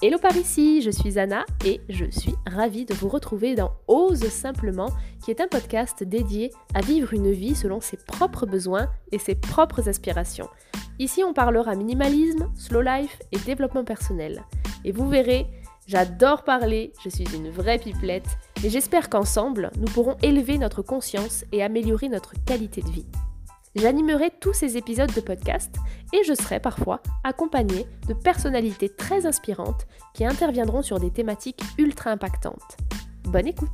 Hello par ici, je suis Anna et je suis ravie de vous retrouver dans Ose simplement, qui est un podcast dédié à vivre une vie selon ses propres besoins et ses propres aspirations. Ici, on parlera minimalisme, slow life et développement personnel. Et vous verrez, j'adore parler, je suis une vraie pipelette et j'espère qu'ensemble, nous pourrons élever notre conscience et améliorer notre qualité de vie. J'animerai tous ces épisodes de podcast et je serai parfois accompagnée de personnalités très inspirantes qui interviendront sur des thématiques ultra impactantes. Bonne écoute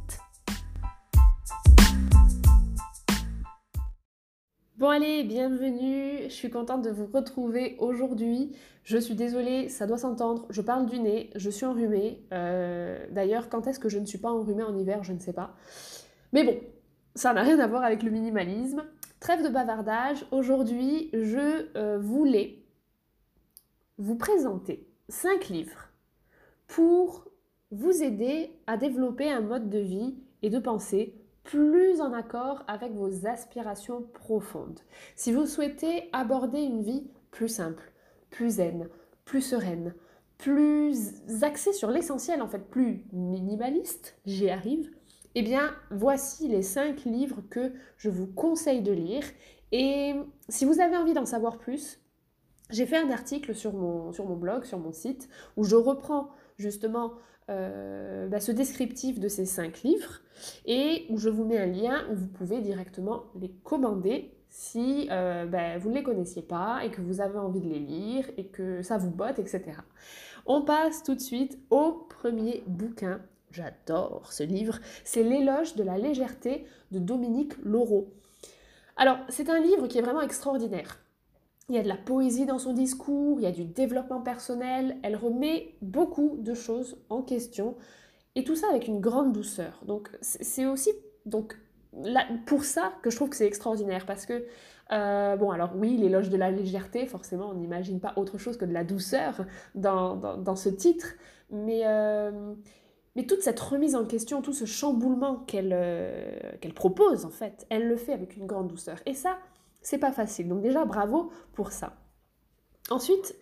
Bon allez, bienvenue, je suis contente de vous retrouver aujourd'hui. Je suis désolée, ça doit s'entendre, je parle du nez, je suis enrhumée. Euh, d'ailleurs, quand est-ce que je ne suis pas enrhumée en hiver, je ne sais pas. Mais bon, ça n'a rien à voir avec le minimalisme. Trêve de bavardage, aujourd'hui je euh, voulais vous présenter 5 livres pour vous aider à développer un mode de vie et de pensée plus en accord avec vos aspirations profondes. Si vous souhaitez aborder une vie plus simple, plus zen, plus sereine, plus axée sur l'essentiel en fait, plus minimaliste, j'y arrive, eh bien, voici les 5 livres que je vous conseille de lire. Et si vous avez envie d'en savoir plus, j'ai fait un article sur mon, blog, sur mon site, où je reprends justement euh, bah, ce descriptif de ces 5 livres et où je vous mets un lien où vous pouvez directement les commander si euh, bah, vous ne les connaissiez pas et que vous avez envie de les lire et que ça vous botte, etc. On passe tout de suite au premier bouquin J'adore ce livre. C'est L'éloge de la légèreté de Dominique Laureau. Alors, c'est un livre qui est vraiment extraordinaire. Il y a de la poésie dans son discours, il y a du développement personnel, elle remet beaucoup de choses en question, et tout ça avec une grande douceur. Donc, c'est aussi donc, pour ça que je trouve que c'est extraordinaire, parce que, euh, bon, alors oui, l'éloge de la légèreté, forcément, on n'imagine pas autre chose que de la douceur dans, dans, ce titre, mais... Euh, mais toute cette remise en question, tout ce chamboulement euh, qu'elle propose, en fait, elle le fait avec une grande douceur. Et ça, c'est pas facile. Donc déjà, bravo pour ça. Ensuite,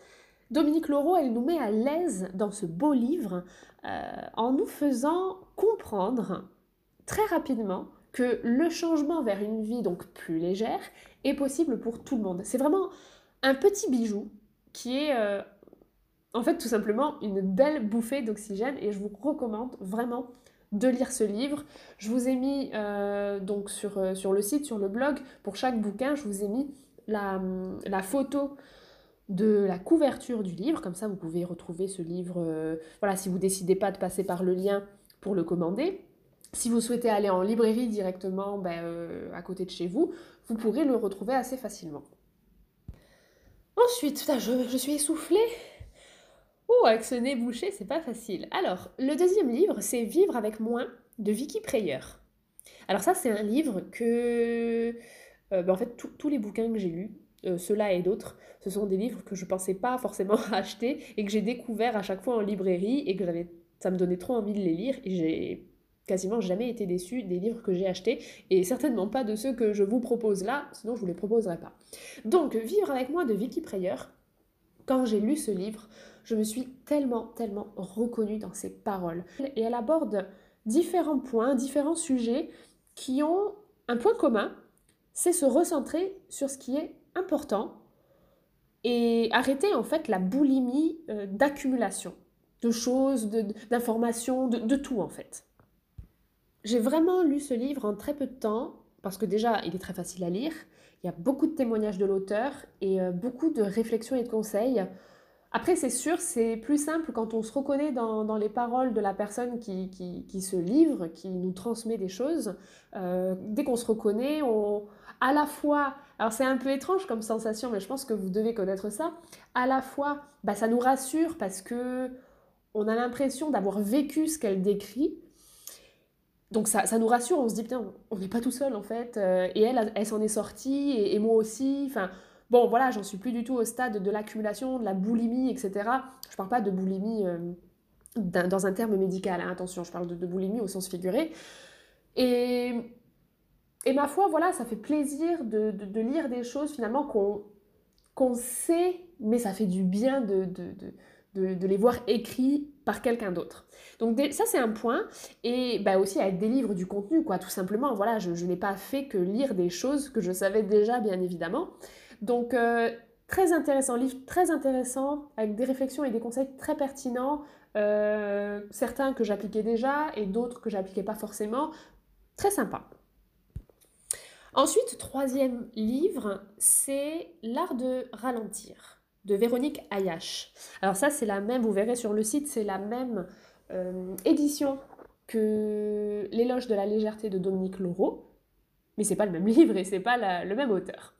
Dominique Laureau, elle nous met à l'aise dans ce beau livre euh, en nous faisant comprendre très rapidement que le changement vers une vie donc plus légère est possible pour tout le monde. C'est vraiment un petit bijou qui est euh, en fait tout simplement une belle bouffée d'oxygène et je vous recommande vraiment de lire ce livre. Je vous ai mis euh, donc sur, euh, sur, le site, sur le blog, pour chaque bouquin, je vous ai mis la, photo de la couverture du livre, comme ça vous pouvez retrouver ce livre, euh, voilà, si vous décidez pas de passer par le lien pour le commander. Si vous souhaitez aller en librairie directement ben, à côté de chez vous, vous pourrez le retrouver assez facilement. Ensuite, je suis essoufflée, Avec ce nez bouché, c'est pas facile. Alors, le deuxième livre, c'est Vivre avec moins de Vicky Prayer. Alors ça, c'est un livre que... Euh, ben, en fait, tous les bouquins que j'ai lus, euh, ceux-là et d'autres, ce sont des livres que je pensais pas forcément acheter et que j'ai découvert à chaque fois en librairie et que ça me donnait trop envie de les lire et j'ai quasiment jamais été déçue des livres que j'ai achetés et certainement pas de ceux que je vous propose là, sinon je vous les proposerai pas. Donc, Vivre avec moi de Vicky Prayer, quand j'ai lu ce livre, je me suis tellement, tellement reconnue dans ses paroles. Et elle aborde différents points, différents sujets qui ont un point commun, c'est se recentrer sur ce qui est important et arrêter en fait la boulimie euh, d'accumulation de choses, d'informations, de, de, tout en fait. J'ai vraiment lu ce livre en très peu de temps parce que déjà il est très facile à lire, il y a beaucoup de témoignages de l'auteur et euh, beaucoup de réflexions et de conseils après, c'est sûr, c'est plus simple quand on se reconnaît dans, les paroles de la personne qui, qui, se livre, qui nous transmet des choses. Euh, dès qu'on se reconnaît, on, à la fois, alors c'est un peu étrange comme sensation, mais je pense que vous devez connaître ça, à la fois, bah, ça nous rassure parce que on a l'impression d'avoir vécu ce qu'elle décrit. Donc ça, ça, nous rassure, on se dit, putain, on n'est pas tout seul en fait. Euh, et elle, elle, s'en est sortie, et, moi aussi. Enfin, Bon, voilà, j'en suis plus du tout au stade de l'accumulation, de la boulimie, etc. Je parle pas de boulimie euh, dans un terme médical, hein, attention, je parle de, boulimie au sens figuré. Et, ma foi, voilà, ça fait plaisir de, lire des choses finalement qu'on sait, mais ça fait du bien de, de, les voir écrits par quelqu'un d'autre. Donc ça c'est un point, et bah, aussi des livres du contenu, quoi, tout simplement. Voilà, je, n'ai pas fait que lire des choses que je savais déjà, bien évidemment. Donc euh, très intéressant, livre très intéressant, avec des réflexions et des conseils très pertinents, euh, certains que j'appliquais déjà et d'autres que j'appliquais pas forcément. Très sympa. Ensuite, troisième livre, c'est L'art de ralentir de Véronique Ayache. Alors ça, c'est la même, vous verrez sur le site, c'est la même euh, édition que L'éloge de la légèreté de Dominique Laureau, mais c'est pas le même livre et c'est pas le même auteur.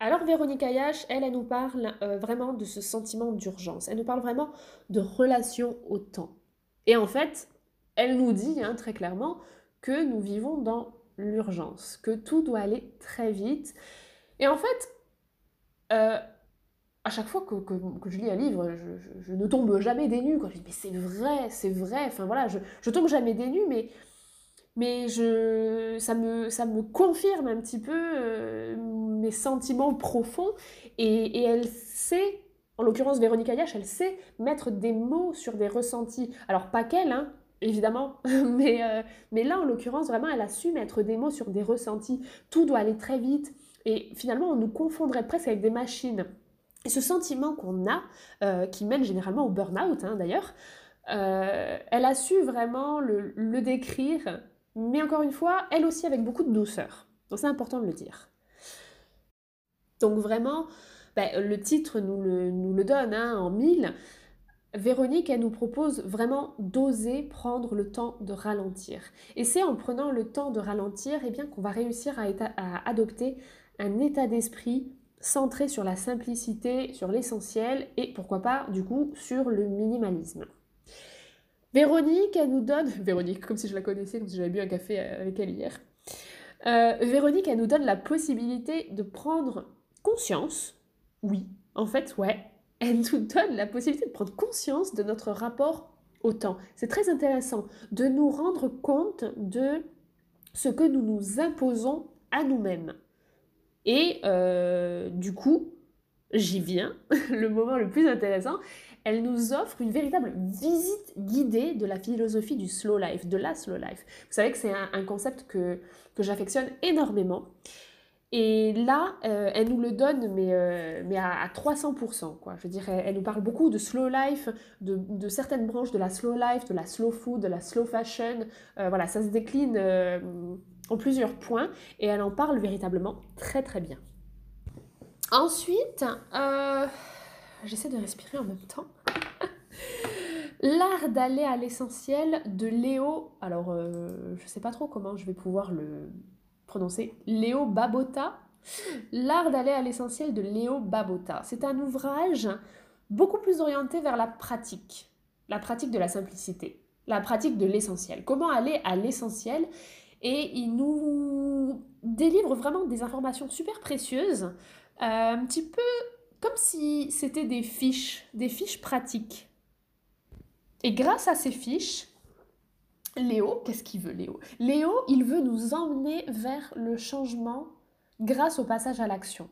Alors Véronique Ayache, elle, elle nous parle euh, vraiment de ce sentiment d'urgence. Elle nous parle vraiment de relation au temps. Et en fait, elle nous dit hein, très clairement que nous vivons dans l'urgence, que tout doit aller très vite. Et en fait, euh, à chaque fois que, je lis un livre, je, ne tombe jamais des nues. Je dis, mais c'est vrai, c'est vrai. Enfin voilà, je, je tombe jamais des nues, mais, mais je, ça, me, ça me confirme un petit peu euh, mes sentiments profonds. Et, elle sait, en l'occurrence Véronique Ayache, elle sait mettre des mots sur des ressentis. Alors pas qu'elle, hein, évidemment, mais, euh, mais là en l'occurrence, vraiment, elle a su mettre des mots sur des ressentis. Tout doit aller très vite. Et finalement, on nous confondrait presque avec des machines. Et ce sentiment qu'on a, euh, qui mène généralement au burn-out hein, d'ailleurs, euh, elle a su vraiment le, décrire, mais encore une fois, elle aussi avec beaucoup de douceur. Donc c'est important de le dire. Donc vraiment, ben, le titre nous le, donne hein, en mille. Véronique, elle nous propose vraiment d'oser prendre le temps de ralentir. Et c'est en prenant le temps de ralentir eh bien, qu'on va réussir à adopter un état d'esprit centré sur la simplicité, sur l'essentiel et pourquoi pas du coup sur le minimalisme. Véronique, elle nous donne... Véronique, comme si je la connaissais, comme si j'avais bu un café avec elle hier. Euh, Véronique, elle nous donne la possibilité de prendre conscience. Oui, en fait, ouais. Elle nous donne la possibilité de prendre conscience de notre rapport au temps. C'est très intéressant de nous rendre compte de ce que nous nous imposons à nous-mêmes. Et euh, du coup, j'y viens, le moment le plus intéressant, elle nous offre une véritable visite guidée de la philosophie du slow life, de la slow life. Vous savez que c'est un, concept que, que j'affectionne énormément. Et là, euh, elle nous le donne, mais, euh, mais à, 300%. Quoi. Je veux dire, elle, nous parle beaucoup de slow life, de, de, certaines branches de la slow life, de la slow food, de la slow fashion. voilà, ça se décline en plusieurs points et elle en parle véritablement très très bien. Ensuite, euh, j'essaie de respirer en même temps. L'art d'aller à l'essentiel de Léo, alors euh, je ne sais pas trop comment je vais pouvoir le prononcer, Léo Babota. L'art d'aller à l'essentiel de Léo Babota. C'est un ouvrage beaucoup plus orienté vers la pratique, la pratique de la simplicité, la pratique de l'essentiel. Comment aller à l'essentiel et il nous délivre vraiment des informations super précieuses, euh, un petit peu comme si c'était des fiches, des fiches pratiques. Et grâce à ces fiches, Léo, qu'est-ce qu'il veut Léo? Léo, il veut nous emmener vers le changement grâce au passage à l'action.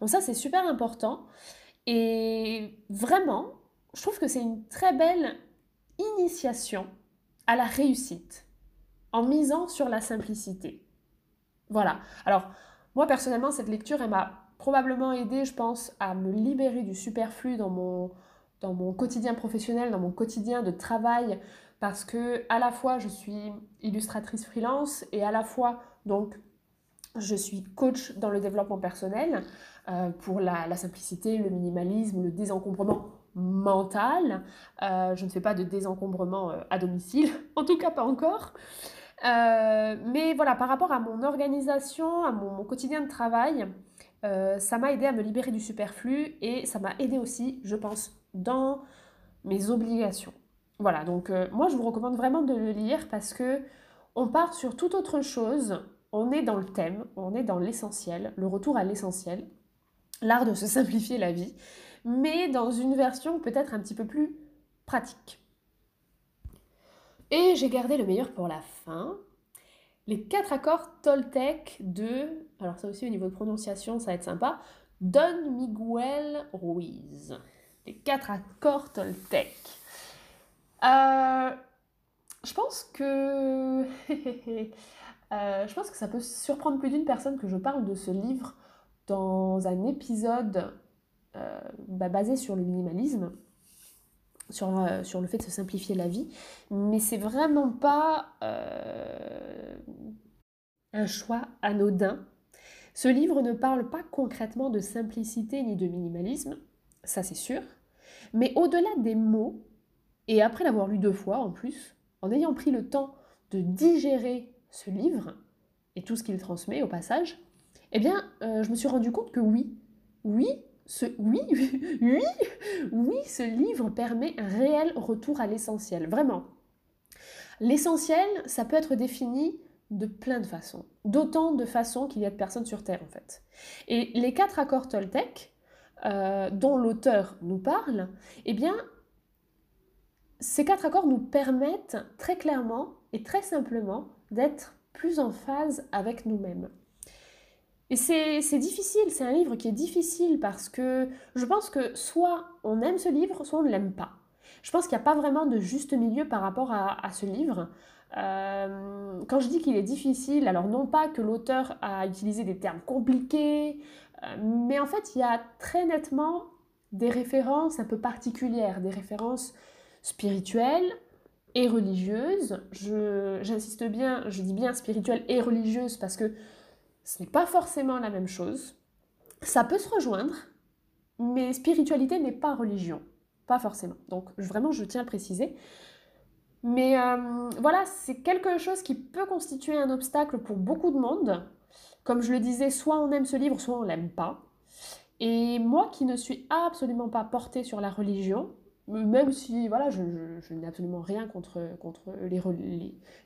Donc ça, c'est super important. Et vraiment, je trouve que c'est une très belle initiation à la réussite en misant sur la simplicité. Voilà. Alors, moi personnellement, cette lecture, elle m'a probablement aidé, je pense, à me libérer du superflu dans mon, dans mon quotidien professionnel, dans mon quotidien de travail, parce que à la fois je suis illustratrice freelance et à la fois donc je suis coach dans le développement personnel euh, pour la, simplicité, le minimalisme, le désencombrement mental. Euh, je ne fais pas de désencombrement euh, à domicile, en tout cas pas encore. Euh, mais voilà, par rapport à mon organisation, à mon, quotidien de travail, euh, ça m'a aidé à me libérer du superflu et ça m'a aidé aussi, je pense, dans mes obligations. Voilà, donc euh, moi je vous recommande vraiment de le lire parce que on part sur toute autre chose, on est dans le thème, on est dans l'essentiel, le retour à l'essentiel, l'art de se simplifier la vie, mais dans une version peut-être un petit peu plus pratique. Et j'ai gardé le meilleur pour la fin. Les quatre accords Toltec de, alors ça aussi au niveau de prononciation, ça va être sympa, Don Miguel Ruiz. les quatre accords Toltec. Euh, je pense que euh, je pense que ça peut surprendre plus d'une personne que je parle de ce livre dans un épisode euh, bah, basé sur le minimalisme, sur, sur, le fait de se simplifier la vie, mais c'est vraiment pas un choix anodin. Ce livre ne parle pas concrètement de simplicité ni de minimalisme, ça c'est sûr, mais au-delà des mots, et après l'avoir lu deux fois en plus, en ayant pris le temps de digérer ce livre et tout ce qu'il transmet au passage, eh bien, euh, je me suis rendu compte que oui, oui, ce, oui, oui, oui, ce livre permet un réel retour à l'essentiel, vraiment. L'essentiel, ça peut être défini de plein de façons, d'autant de façons qu'il y a de personnes sur Terre en fait. Et les quatre accords Toltec, euh, dont l'auteur nous parle, eh bien, ces quatre accords nous permettent très clairement et très simplement d'être plus en phase avec nous-mêmes. Et c'est difficile, c'est un livre qui est difficile parce que je pense que soit on aime ce livre, soit on ne l'aime pas. Je pense qu'il n'y a pas vraiment de juste milieu par rapport à, ce livre. Euh, quand je dis qu'il est difficile, alors non pas que l'auteur a utilisé des termes compliqués, euh, mais en fait il y a très nettement des références un peu particulières, des références spirituelle et religieuse. J'insiste bien, je dis bien spirituelle et religieuse parce que ce n'est pas forcément la même chose. Ça peut se rejoindre, mais spiritualité n'est pas religion. Pas forcément. Donc vraiment, je tiens à le préciser. Mais euh, voilà, c'est quelque chose qui peut constituer un obstacle pour beaucoup de monde. Comme je le disais, soit on aime ce livre, soit on l'aime pas. Et moi qui ne suis absolument pas portée sur la religion, même si voilà, je, n'ai absolument rien contre, contre les,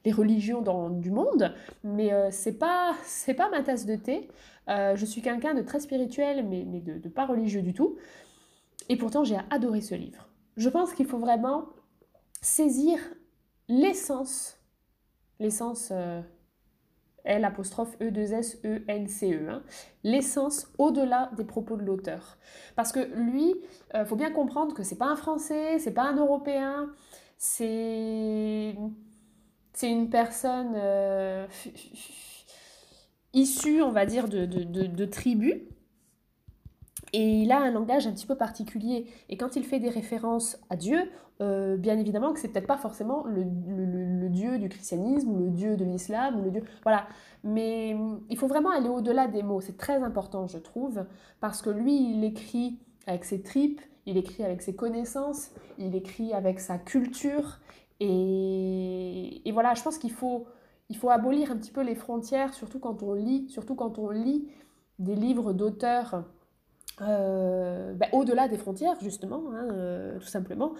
les, religions dans, du monde, mais euh, c'est pas pas ma tasse de thé. Euh, je suis quelqu'un de très spirituel, mais, mais de, pas religieux du tout. Et pourtant, j'ai adoré ce livre. Je pense qu'il faut vraiment saisir l'essence, l'essence euh, L apostrophe E 2 S E N C E, hein. l'essence au-delà des propos de l'auteur. Parce que lui, il euh, faut bien comprendre que c'est pas un Français, c'est pas un Européen, c'est c'est une personne euh, issue, on va dire, de, de, de tribus et il a un langage un petit peu particulier. Et quand il fait des références à Dieu, euh, bien évidemment que c'est peut-être pas forcément le, Dieu du christianisme ou le Dieu de l'islam le Dieu. Voilà. Mais hum, il faut vraiment aller au-delà des mots. C'est très important, je trouve, parce que lui, il écrit avec ses tripes, il écrit avec ses connaissances, il écrit avec sa culture. Et, et voilà, je pense qu'il faut, il faut abolir un petit peu les frontières, surtout quand on lit, surtout quand on lit des livres d'auteurs euh, bah, au-delà des frontières, justement, hein, euh, tout simplement.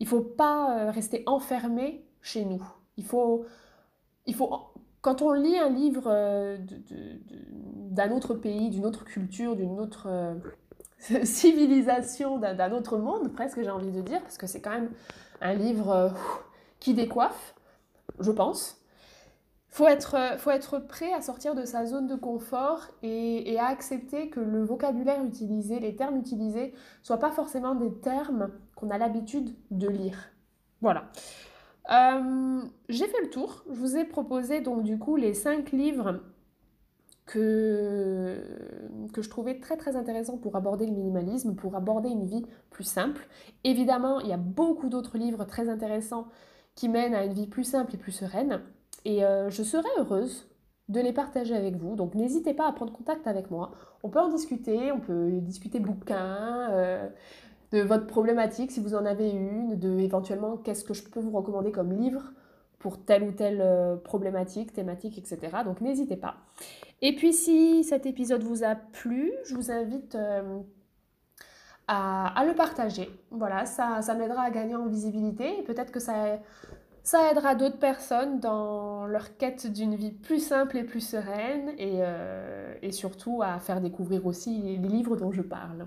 Il ne faut pas euh, rester enfermé chez nous. Il faut, il faut, quand on lit un livre d'un autre pays, d'une autre culture, d'une autre civilisation, d'un autre monde, presque j'ai envie de dire, parce que c'est quand même un livre qui décoiffe, je pense faut être, euh, faut être prêt à sortir de sa zone de confort et, à accepter que le vocabulaire utilisé, les termes utilisés, soient pas forcément des termes qu'on a l'habitude de lire. Voilà. Euh, j'ai fait le tour. Je vous ai proposé donc du coup les cinq livres que, que je trouvais très très intéressants pour aborder le minimalisme, pour aborder une vie plus simple. Évidemment, il y a beaucoup d'autres livres très intéressants qui mènent à une vie plus simple et plus sereine. Et euh, je serais heureuse de les partager avec vous. Donc n'hésitez pas à prendre contact avec moi. On peut en discuter, on peut discuter bouquins, euh, de votre problématique si vous en avez une, de éventuellement qu'est-ce que je peux vous recommander comme livre pour telle ou telle euh, problématique, thématique, etc. Donc n'hésitez pas. Et puis si cet épisode vous a plu, je vous invite à, le partager. Voilà, ça, m'aidera à gagner en visibilité et peut-être que ça ça aidera d'autres personnes dans leur quête d'une vie plus simple et plus sereine et, euh, et, surtout à faire découvrir aussi les livres dont je parle.